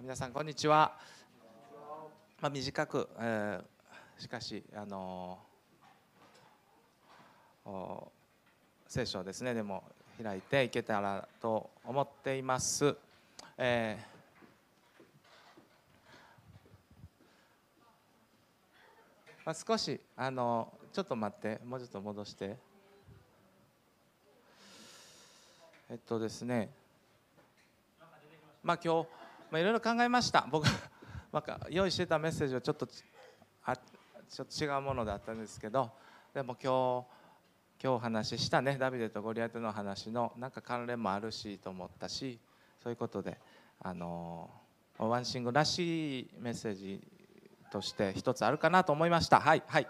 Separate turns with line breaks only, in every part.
皆さんこんにちは。まあ、短く、えーしかしあのー聖書をですねでも開いていけたらと思っています。えーまあ、少しあのちょっと待ってもうちょっと戻してえっとですねまあ今日、まあ、いろいろ考えました。僕なんか用意してたメッセージはちょっとあちょっと違うものだったんですけどでも今日今日お話ししたねダビデとゴリアテの話のなんか関連もあるしと思ったしそういうことであのワンシングらしいメッセージとして一つあるかなと思いました。はいはい、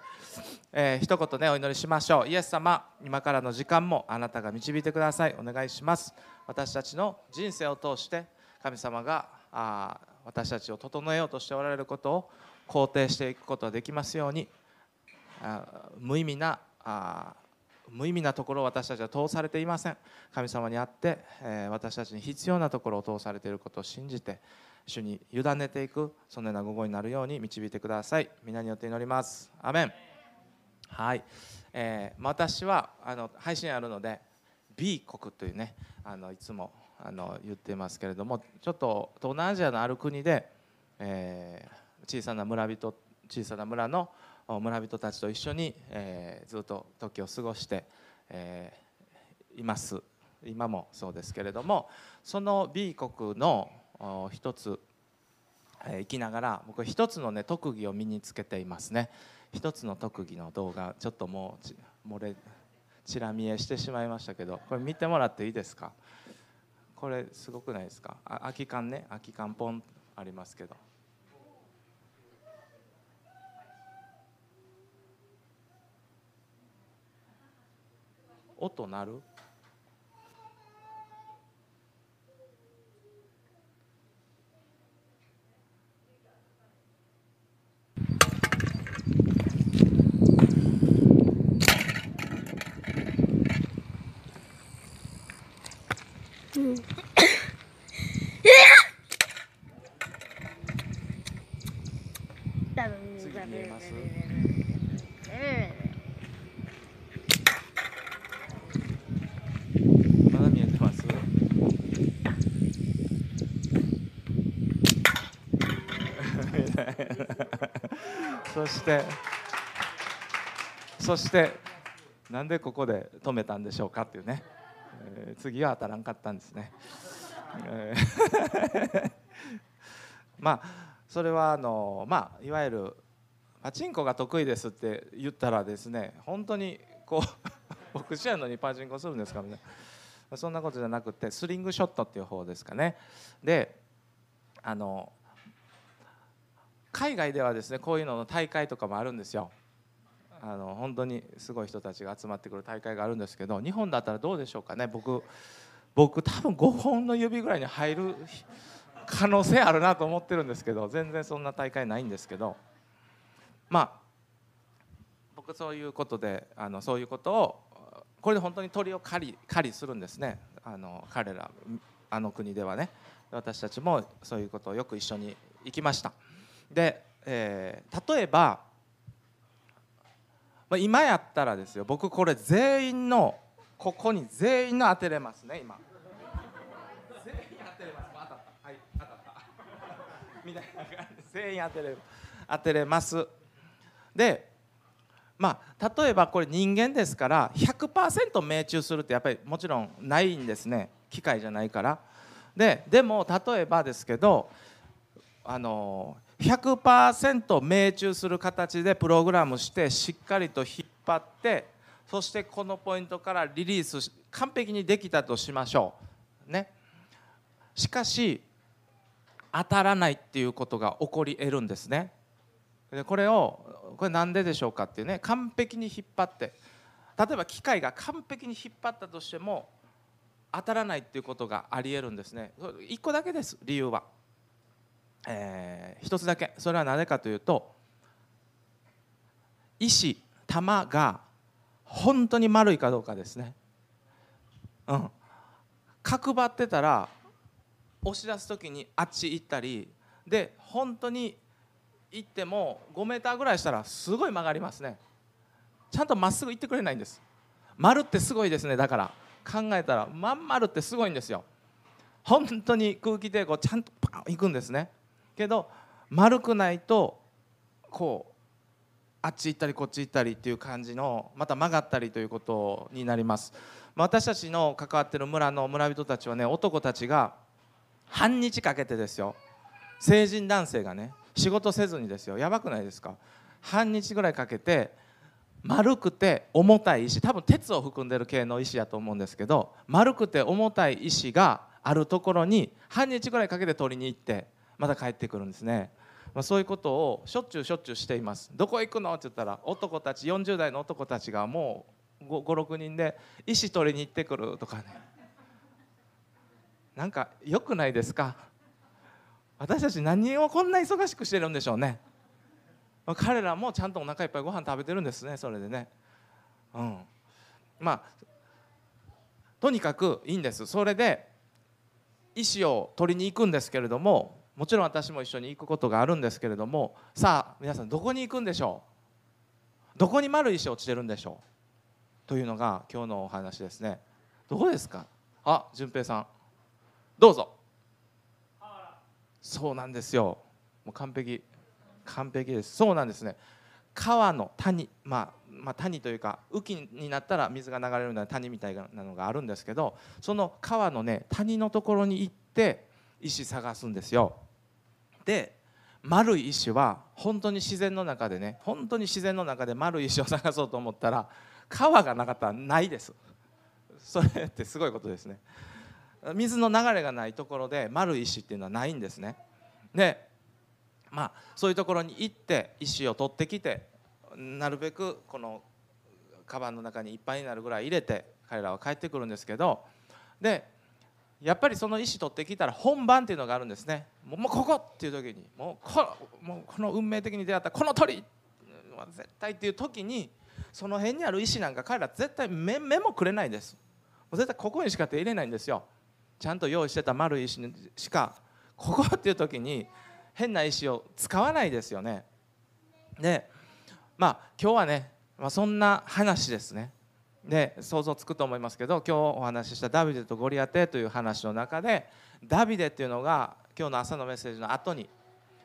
えー、一言ねお祈りしましょう。イエス様今からの時間もあなたが導いてください。お願いします。私たちの人生を通して神様があ私たちを整えようとしておられることを肯定していくことができますように。あ無意味なあ無意味なところを私たちは通されていません。神様にあって、えー私たちに必要なところを通されていることを信じて主に委ねていくそのような午後になるように導いてください。皆によって祈ります。アメン。はい、えー私はあの配信あるので B 国というねあのいつもあの言ってますけれどもちょっと東南アジアのある国で、えー小さな村人小さな村の村人たちと一緒に、えーずっと時を過ごして、えーいます。今もそうですけれどもその B 国の一つ、えー生きながら僕一つのね特技を身につけていますね。一つの特技の動画ちょっともうち漏れちら見えしてしまいましたけどこれ見てもらっていいですか？これすごくないですか？あ空き缶ね。空き缶ポン。ありますけど。音鳴る次見えますまだ見えてますそしてそしてなんでここで止めたんでしょうかっていうね、えー次は当たらんかったんですね、えー まあそれはあのまあいわゆるパチンコが得意ですって言ったらですね本当にこう 僕知らんのにパチンコするんですかみたいなそんなことじゃなくてスリングショットっていう方ですかね。であの海外ではですねこういうのの大会とかもあるんですよ。あの本当にすごい人たちが集まってくる大会があるんですけど日本だったらどうでしょうかね。僕僕多分5本の指ぐらいに入る可能性あるなと思ってるんですけど全然そんな大会ないんですけど。まあ僕そういうことであのそういうことをこれで本当に鳥を狩り狩りするんですね。あの彼らあの国ではね。私たちもそういうことをよく一緒に行きました。で、えー例えば、まあ、今やったらですよ僕これ全員のここに全員の当てれますね今。全員当てれます。当たったはい当たった。みたいな感じ全員当てれ当てれます。でまあ例えばこれ人間ですから100%命中するってやっぱりもちろんないんですね。機械じゃないから。ででも例えばですけどあの100%命中する形でプログラムしてしっかりと引っ張ってそしてこのポイントからリリース完璧にできたとしましょう。ね。しかし当たらないっていうことが起こり得るんですね。でこれをこれなんででしょうかっていうね。完璧に引っ張って。例えば機械が完璧に引っ張ったとしても当たらないっていうことがあり得るんですね。1個だけです理由は、えー、1つだけ。それはなぜかというと石玉が本当に丸いかどうかですね。うん。角張ってたら押し出す時にあっち行ったりで本当に行っても5メーターぐらいしたらすごい曲がりますね。ちゃんとまっすぐ行ってくれないんです。丸ってすごいですね。だから考えたらまん丸ってすごいんですよ。本当に空気抵抗ちゃんとパン行くんですね。けど丸くないとこうあっち行ったりこっち行ったりっていう感じのまた曲がったりということになります。私たちの関わってる村の村人たちはね男たちが半日かけてですよ。成人男性がね仕事せずにですよ。やばくないですか？半日ぐらいかけて丸くて重たい石多分鉄を含んでる系の石やと思うんですけど丸くて重たい石があるところに半日ぐらいかけて取りに行ってまた帰ってくるんですね、まあ、そういうことをしょっちゅうしょっちゅうしています。どこ行くの？って言ったら男たち40代の男たちがもう56人で石取りに行ってくるとかね。なんか良くないですか？私たち何をこんな忙しくしてるんでしょうね。まあ彼らもちゃんとお腹いっぱいご飯食べてるんですねそれでね。うん。まあとにかくいいんです。それで石を取りに行くんですけれどももちろん私も一緒に行くことがあるんですけれどもさあ皆さんどこに行くんでしょう？どこに丸石落ちてるんでしょう？というのが今日のお話ですね。どこですか？あ淳平さん。どうぞ。そうなんですよ。もう完璧。完璧です。そうなんですね。川の谷、まあ、まあ谷というか雨季になったら水が流れるような谷みたいなのがあるんですけどその川のね谷のところに行って石探すんですよ。で丸い石は本当に自然の中でね本当に自然の中で丸い石を探そうと思ったら川がなかったらないです。それってすごいことですね。水の流れがないところで丸い石っていうのはないんですね。でまあそういうところに行って石を取ってきてなるべくこのカバンの中にいっぱいになるぐらい入れて彼らは帰ってくるんですけどでやっぱりその石取ってきたら本番っていうのがあるんですね。もうここっていう時にもうこもうこの運命的に出会ったこの鳥。は絶対っていう時にその辺にある石なんか彼ら絶対目目もくれないです。絶対ここにしか手入れないんですよ。ちゃんと用意してた丸い石しか。ここっていう時に変な石を使わないですよね。でまあ今日はね、まあ、そんな話ですね。で想像つくと思いますけど今日お話ししたダビデとゴリアテという話の中でダビデっていうのが今日の朝のメッセージの後に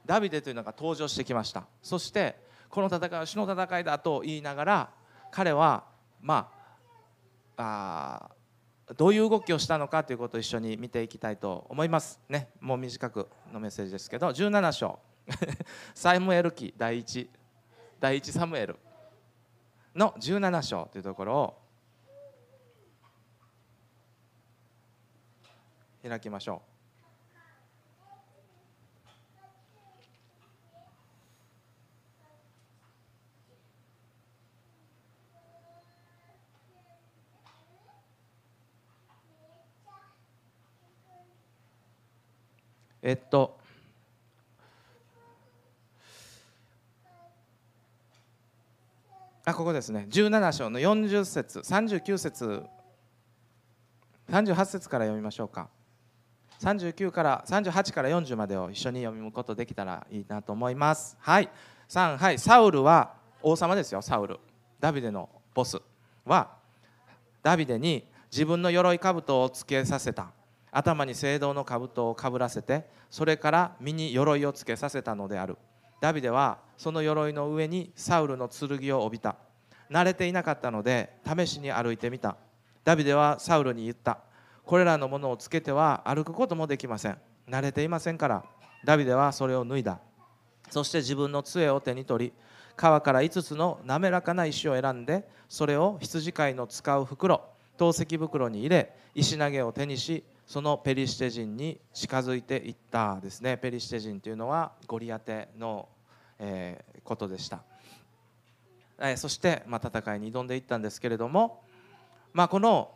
ダビデというのが登場してきました。そしてこの戦いは死の戦いだと言いながら彼はまああどういう動きをしたのかということを一緒に見ていきたいと思います。ねもう短くのメッセージですけど17章。サイムエル記第1第1サムエルの17章というところを開きましょう。えっとあここですね。17章の40節39節38節から読みましょうか。39から38から40までを一緒に読むことできたらいいなと思います。はい。3はい。サウルは王様ですよ。サウル。ダビデのボスはダビデに自分の鎧兜をつけさせた。頭に聖堂の兜をかぶらせてそれから身に鎧をつけさせたのである。ダビデはその鎧の上にサウルの剣を帯びた。慣れていなかったので試しに歩いてみた。ダビデはサウルに言った。これらのものをつけては歩くこともできません。慣れていませんからダビデはそれを脱いだ。そして自分の杖を手に取り川から5つの滑らかな石を選んでそれを羊飼いの使う袋透石袋に入れ石投げを手にしそのペリシテ人に近づいていったですね。ペリシテ人というのはゴリアテの、えー、ことでした、えー、そして、まあ、戦いに挑んでいったんですけれども、まあ、この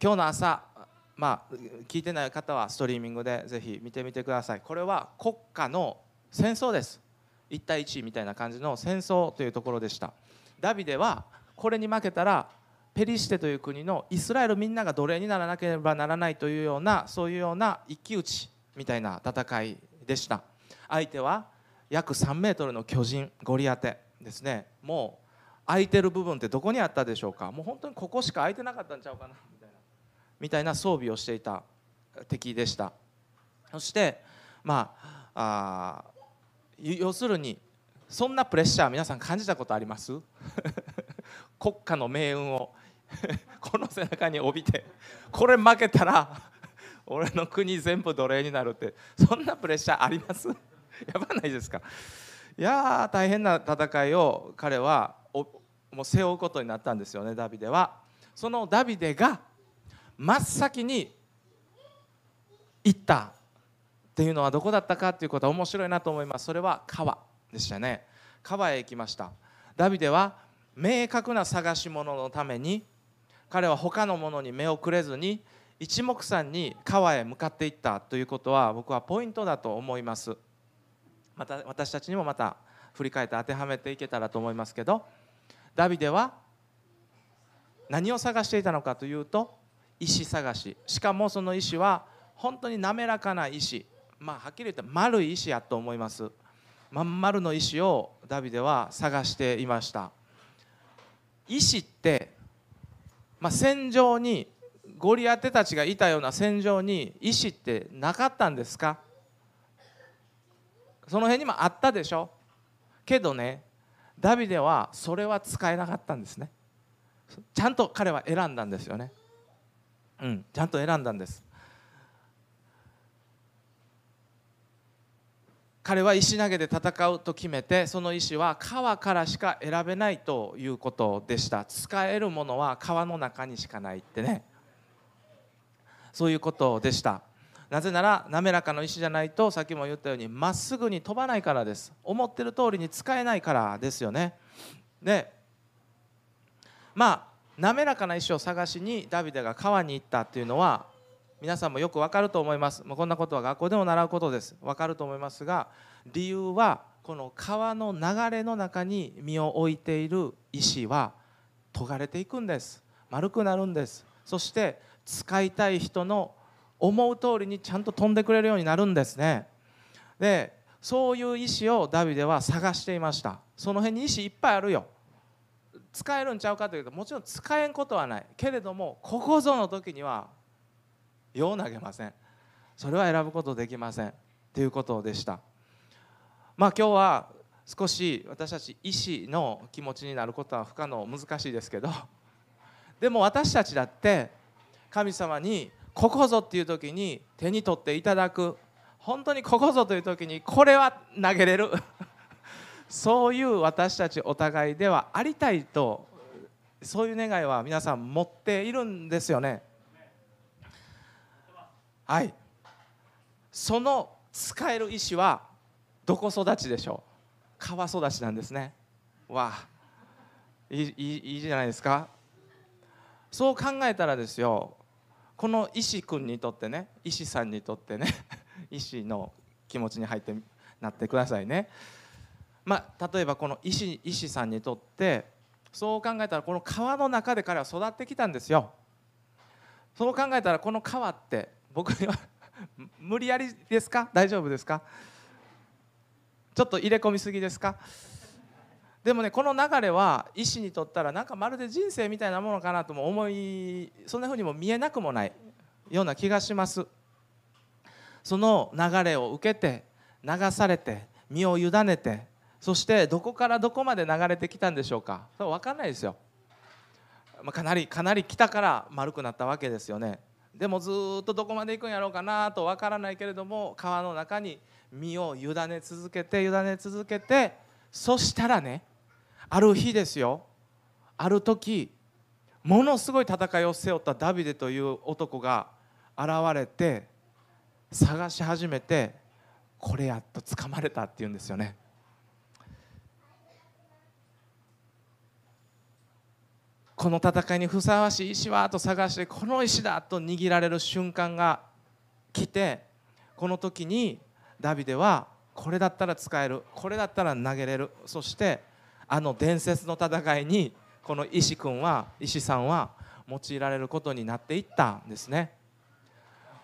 今日の朝、まあ、聞いてない方はストリーミングでぜひ見てみてください。これは国家の戦争です。1対1みたいな感じの戦争というところでした。ダビデはこれに負けたらペリシテという国のイスラエルみんなが奴隷にならなければならないというようなそういうような一騎打ちみたいな戦いでした。相手は約3メートルの巨人ゴリアテですね。もう空いてる部分ってどこにあったでしょうか。もう本当にここしか空いてなかったんちゃうかな。みたいな装備をしていた敵でした。そしてまああ要するにそんなプレッシャー皆さん感じたことあります？国家の命運を この背中に帯びてこれ負けたら 俺の国全部奴隷になるってそんなプレッシャーあります？やばないですか？いや大変な戦いを彼はもう背負うことになったんですよねダビデは。そのダビデが真っ先に行ったっていうのはどこだったかっていうことは面白いなと思います。それは川でしたね。川へ行きました。ダビデは明確な探し物のために彼は他のものに目をくれずに一目散に川へ向かっていったということは僕はポイントだと思います。また私たちにもまた振り返って当てはめていけたらと思いますけどダビデは何を探していたのかというと石探し。しかもその石は本当に滑らかな石。まあはっきり言って丸い石やと思います。まん丸の石をダビデは探していました。石って、まあ、戦場にゴリアテたちがいたような戦場に石ってなかったんですか？その辺にもあったでしょ。けどねダビデはそれは使えなかったんですね。ちゃんと彼は選んだんですよね。うん。ちゃんと選んだんです。彼は石投げで戦うと決めてその石は川からしか選べないということでした。使えるものは川の中にしかないってね。そういうことでした。なぜなら滑らかな石じゃないとさっきも言ったようにまっすぐに飛ばないからです。思ってる通りに使えないからですよね。でまあ滑らかな石を探しにダビデが川に行ったっていうのは皆さんもよくわかると思います。もうこんなことは学校でも習うことです。わかると思いますが理由はこの川の流れの中に身を置いている石は研がれていくんです。丸くなるんです。そして使いたい人の思う通りにちゃんと飛んでくれるようになるんですね。でそういう石をダビデは探していました。その辺に石いっぱいあるよ。使えるんちゃうかというともちろん使えんことはない。けれどもここぞの時にはよう投げません。それは選ぶことできません。ということでした。まあ今日は少し私たち医師の気持ちになることは不可能難しいですけど。でも私たちだって神様にここぞっていう時に手に取っていただく。本当にここぞという時にこれは投げれる。そういう私たちお互いではありたいとそういう願いは皆さん持っているんですよね。はい。その使える石はどこ育ちでしょう？川育ちなんですね。わあ。いいいいじゃないですか。そう考えたらですよ。この石君にとってね石さんにとってね 石の気持ちに入ってなってくださいね。まあ、例えばこの石石さんにとってそう考えたらこの川の中で彼は育ってきたんですよ。そう考えたらこの川って僕には 無理やりですか？大丈夫ですか？ちょっと入れ込みすぎですか？でもねこの流れは医師にとったらなんかまるで人生みたいなものかなとも思いそんなふうにも見えなくもないような気がします。その流れを受けて流されて身を委ねてそしてどこからどこまで流れてきたんでしょうか？それ分かんないですよ、まあ、かなりかなり北から丸くなったわけですよね。でもずっとどこまで行くんやろうかなと分からないけれども川の中に身を委ね続けて委ね続けてそしたらねある日ですよ。ある時ものすごい戦いを背負ったダビデという男が現れて探し始めてこれやっと掴まれたっていうんですよね。この戦いにふさわしい石はと探してこの石だと握られる瞬間が来てこの時にダビデはこれだったら使えるこれだったら投げれるそしてあの伝説の戦いにこの石君は石さんは用いられることになっていったんですね。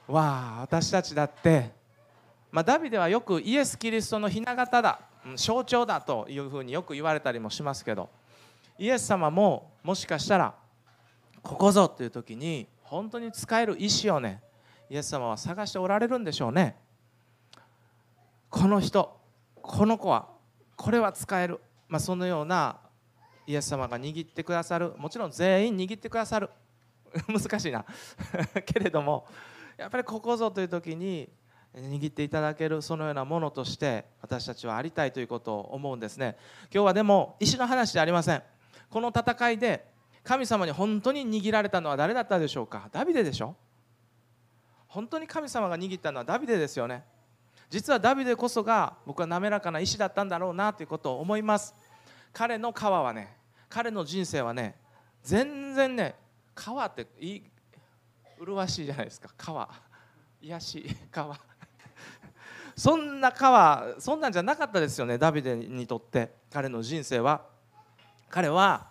わあ私たちだってまあ、ダビデはよくイエス・キリストの雛形だ象徴だというふうによく言われたりもしますけどイエス様ももしかしたらここぞという時に本当に使える意志をねイエス様は探しておられるんでしょうね。この人この子はこれは使える、まあ、そのようなイエス様が握ってくださる。もちろん全員握ってくださる。難しいな。けれどもやっぱりここぞという時に握っていただけるそのようなものとして私たちはありたいということを思うんですね。今日はでも石の話ではありません。この戦いで神様に本当に握られたのは誰だったでしょうか？ダビデでしょ？本当に神様が握ったのはダビデですよね。実はダビデこそが僕は滑らかな石だったんだろうなということを思います。彼の川はね彼の人生はね全然ね川っていい麗しいじゃないですか。川癒し。川そんな川そんなんじゃなかったですよねダビデにとって。彼の人生は。彼は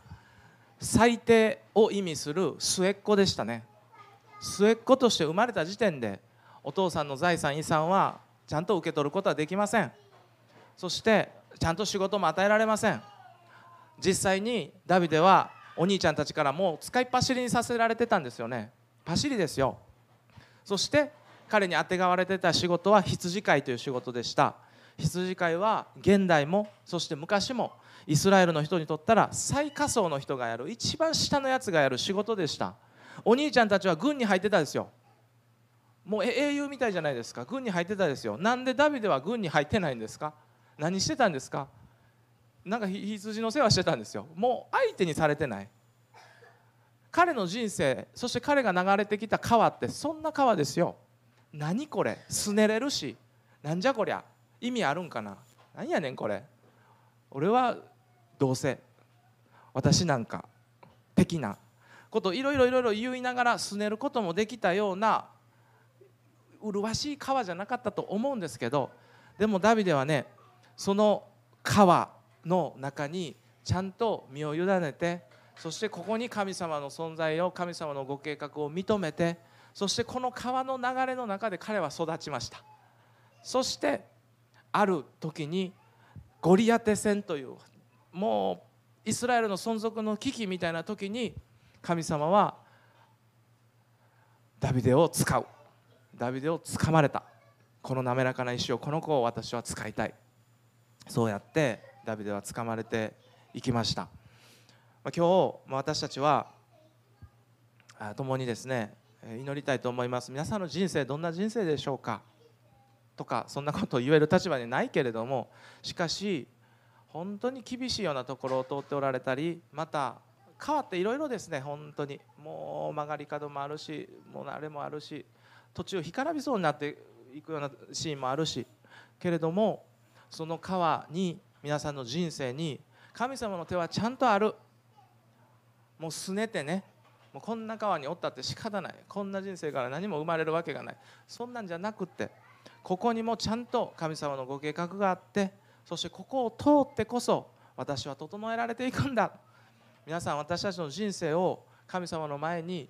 最低を意味する末っ子でしたね。末っ子として生まれた時点でお父さんの財産遺産はちゃんと受け取ることはできません。そしてちゃんと仕事も与えられません。実際にダビデはお兄ちゃんたちからもう使いっ走りにさせられてたんですよね。パシリですよ。そして彼にあてがわれてた仕事は羊飼いという仕事でした。羊飼いは現代もそして昔もイスラエルの人にとったら最下層の人がやる一番下のやつがやる仕事でした。お兄ちゃんたちは軍に入ってたですよ。もう英雄みたいじゃないですか。軍に入ってたですよ。なんでダビデは軍に入ってないんですか？何してたんですか？なんか羊の世話してたんですよ。もう相手にされてない。彼の人生そして彼が流れてきた川ってそんな川ですよ。何これ？すねれるし。なんじゃこりゃ？意味あるんかな？何やねんこれ。俺はどうせ私なんか的なこといろいろいろいろ言いながらすねることもできたような麗しい川じゃなかったと思うんですけどでもダビデはねその川の中にちゃんと身を委ねてそしてここに神様の存在を神様のご計画を認めてそしてこの川の流れの中で彼は育ちました。そしてある時にゴリアテ戦というもうイスラエルの存続の危機みたいな時に神様はダビデを使う。ダビデを掴まれた。この滑らかな石をこの子を私は使いたい。そうやってダビデは掴まれていきました。今日私たちは共にですね祈りたいと思います。皆さんの人生どんな人生でしょうか？とかそんなことを言える立場にないけれどもしかし本当に厳しいようなところを通っておられたりまた変わっていろいろですね本当に。もう曲がり角もあるしもうあれもあるし途中干からびそうになっていくようなシーンもあるしけれどもその川に皆さんの人生に神様の手はちゃんとある。もうすねてねもうこんな川におったって仕方ない。こんな人生から何も生まれるわけがない。そんなんじゃなくってここにもちゃんと神様のご計画があってそしてここを通ってこそ私は整えられていくんだ。皆さん私たちの人生を神様の前に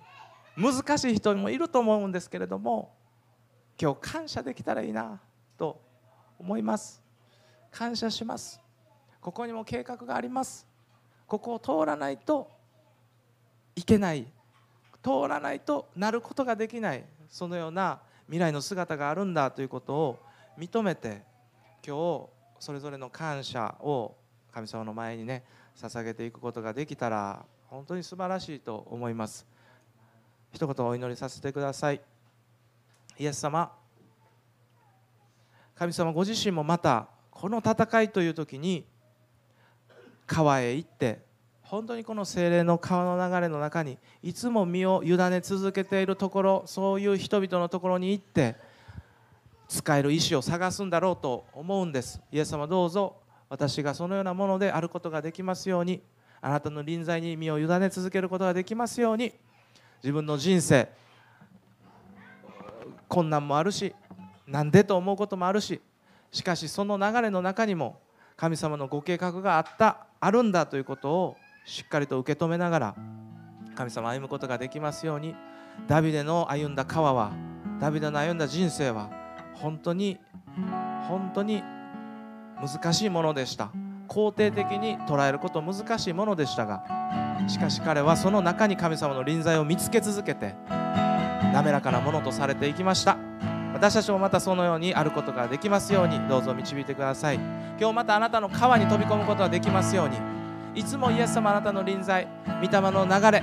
難しい人もいると思うんですけれども今日感謝できたらいいなと思います。感謝します。ここにも計画があります。ここを通らないといけない。通らないとなることができない。そのような未来の姿があるんだということを認めて今日それぞれの感謝を神様の前にね捧げていくことができたら本当に素晴らしいと思います。一言お祈りさせてください。イエス様。神様ご自身もまたこの戦いという時に川へ行って本当にこの精霊の川の流れの中にいつも身を委ね続けているところそういう人々のところに行って使える意志を探すんだろうと思うんです。イエス様どうぞ私がそのようなものであることができますようにあなたの臨在に身を委ね続けることができますように自分の人生困難もあるしなんでと思うこともあるししかしその流れの中にも神様のご計画があったあるんだということをしっかりと受け止めながら神様歩むことができますようにダビデの歩んだ川はダビデの歩んだ人生は本当に本当に難しいものでした。肯定的に捉えること難しいものでしたがしかし彼はその中に神様の臨在を見つけ続けて滑らかなものとされていきました。私たちもまたそのようにあることができますようにどうぞ導いてください。今日またあなたの川に飛び込むことができますようにいつもイエス様あなたの臨在御霊の流れ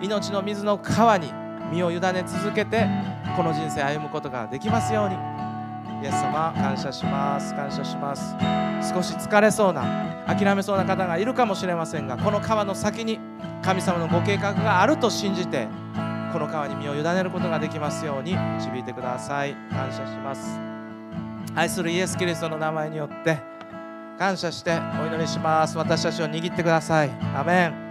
命の水の川に身を委ね続けてこの人生歩むことができますように。イエス様感謝します感謝します。少し疲れそうな諦めそうな方がいるかもしれませんがこの川の先に神様のご計画があると信じてこの川に身を委ねることができますように導いてください。感謝します。愛するイエス・キリストの名前によって感謝してお祈りします。私たちを握ってください。アメン。